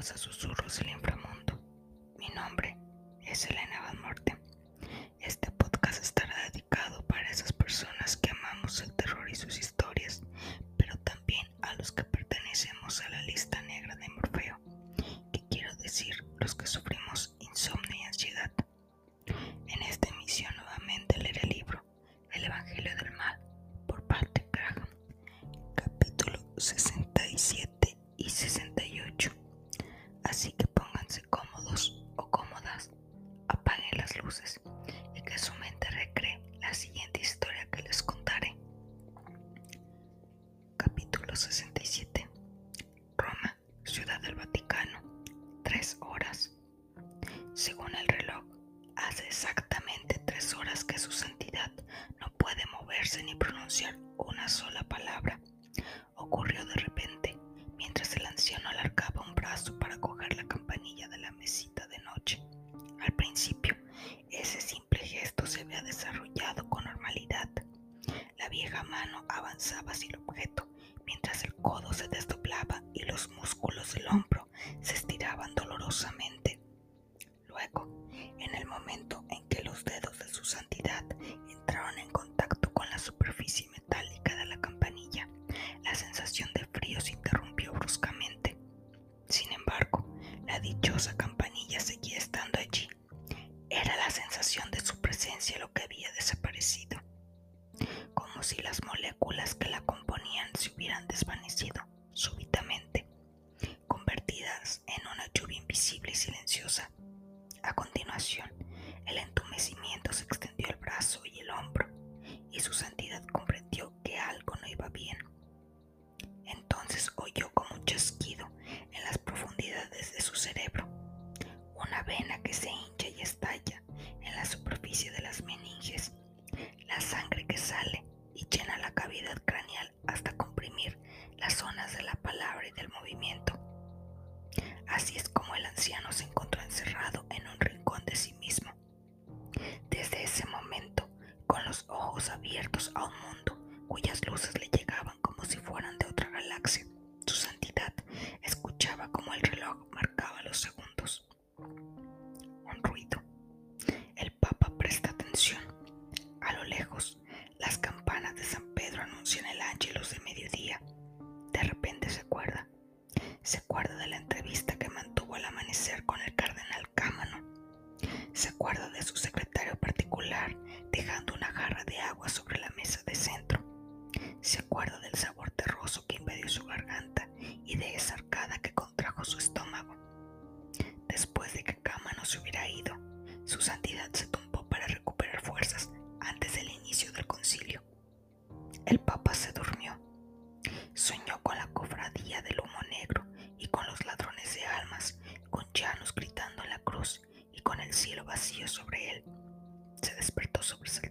a susurros del inframundo. Mi nombre es Elena Luces le llegaban como si fueran de otra galaxia. Su santidad escuchaba como el reloj marcaba los segundos. Un ruido. El Papa presta atención. A lo lejos, las campanas de San Pedro anuncian el ángelus de mediodía. De repente se acuerda. Se acuerda de la entrevista que mantuvo al amanecer con el cardenal Cámano. Se acuerda de su secretario particular dejando una jarra de agua sobre la mesa de centro. Se acuerda del sabor terroso que invadió su garganta y de esa arcada que contrajo su estómago. Después de que Kama no se hubiera ido, su santidad se tumbó para recuperar fuerzas antes del inicio del concilio. El Papa se durmió. Soñó con la cofradía del humo negro y con los ladrones de almas, con Janus gritando en la cruz y con el cielo vacío sobre él. Se despertó sobresaltado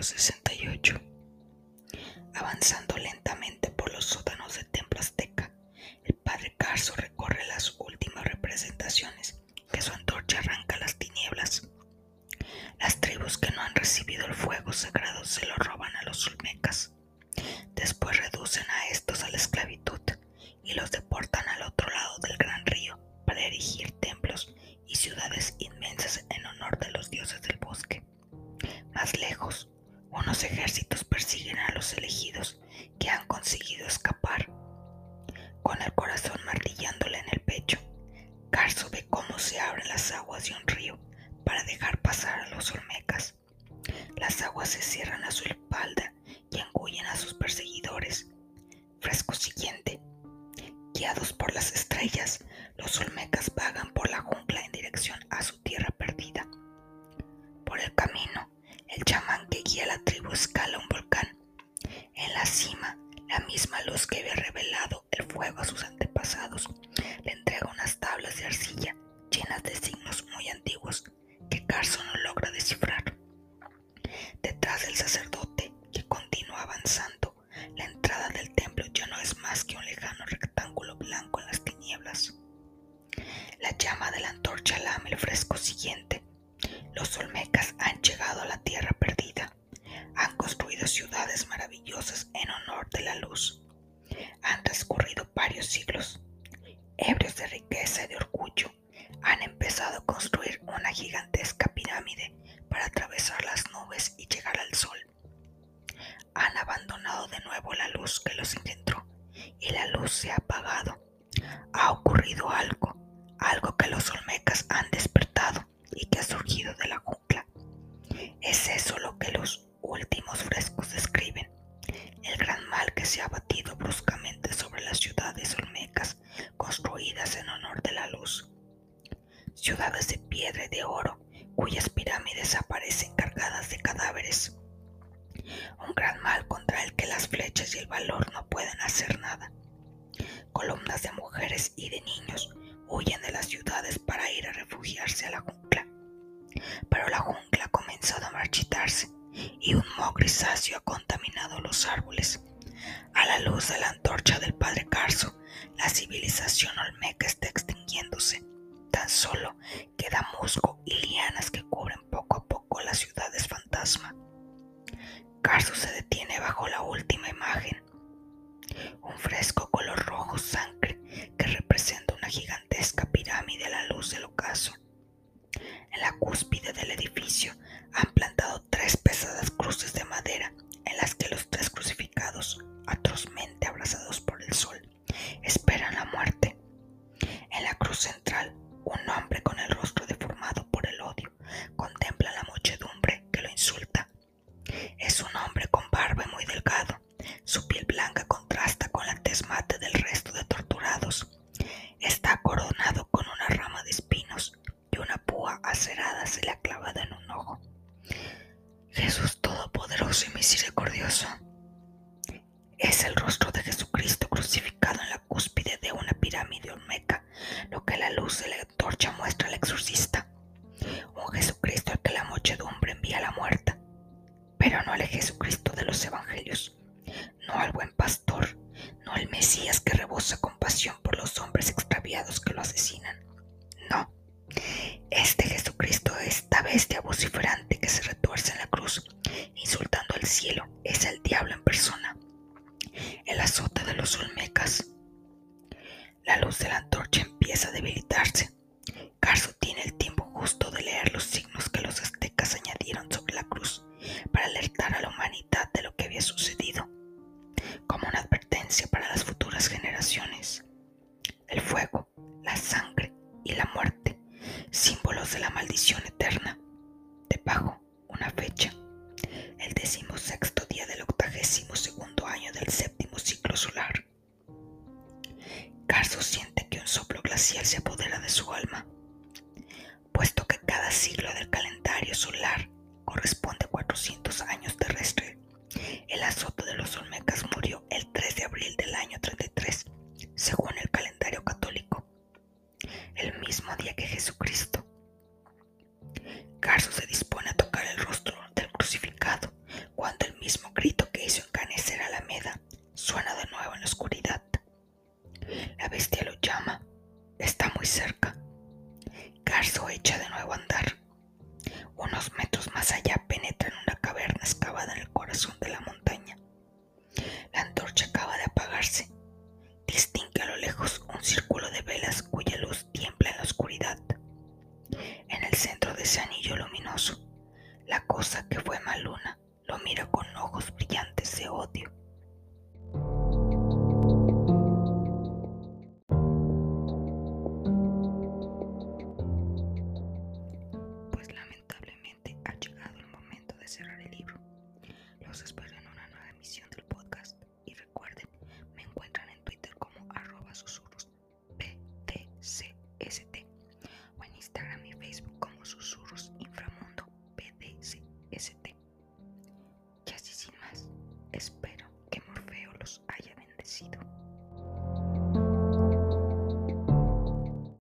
68. Avanzando lentamente por los sótanos del templo azteca, el padre Carso recorre las últimas representaciones que su antorcha arranca las tinieblas. Las tribus que no han recibido el fuego sagrado se lo roban por las estrellas, los olmecas vagan por la jungla en dirección a su tierra perdida. Por el camino, el chamán que guía la tribu escala un volcán. En la cima, la misma luz que había revelado el fuego a sus antepasados le entrega unas tablas de arcilla llenas de signos muy antiguos que Carson no logra descifrar. Detrás del sacerdote, que continúa avanzando, la entrada del templo ya no es más que un lejano siguiente. Los olmecas han llegado a la tierra perdida, han construido ciudades maravillosas en honor de la luz. Han transcurrido varios siglos. Ebrios de riqueza y de orgullo, han empezado a construir una gigantesca pirámide para atravesar las nubes y llegar al sol. Han abandonado de nuevo la luz que los engendró y la luz se ha apagado. Ha ocurrido algo el valor no pueden hacer nada. Columnas de mujeres y de niños huyen de las ciudades para ir a refugiarse a la jungla. Pero la jungla comenzado a marchitarse y un moho grisáceo ha contaminado los árboles. A la luz de la antorcha del padre Carso, la civilización olmeca está extinguiéndose. Tan solo queda musgo y lianas que cubren poco a poco las ciudades fantasma. Carso se detiene bajo pero no al Jesucristo de los Evangelios, no al buen pastor, no al Mesías que rebosa compasión por los hombres extraviados que lo asesinan, más allá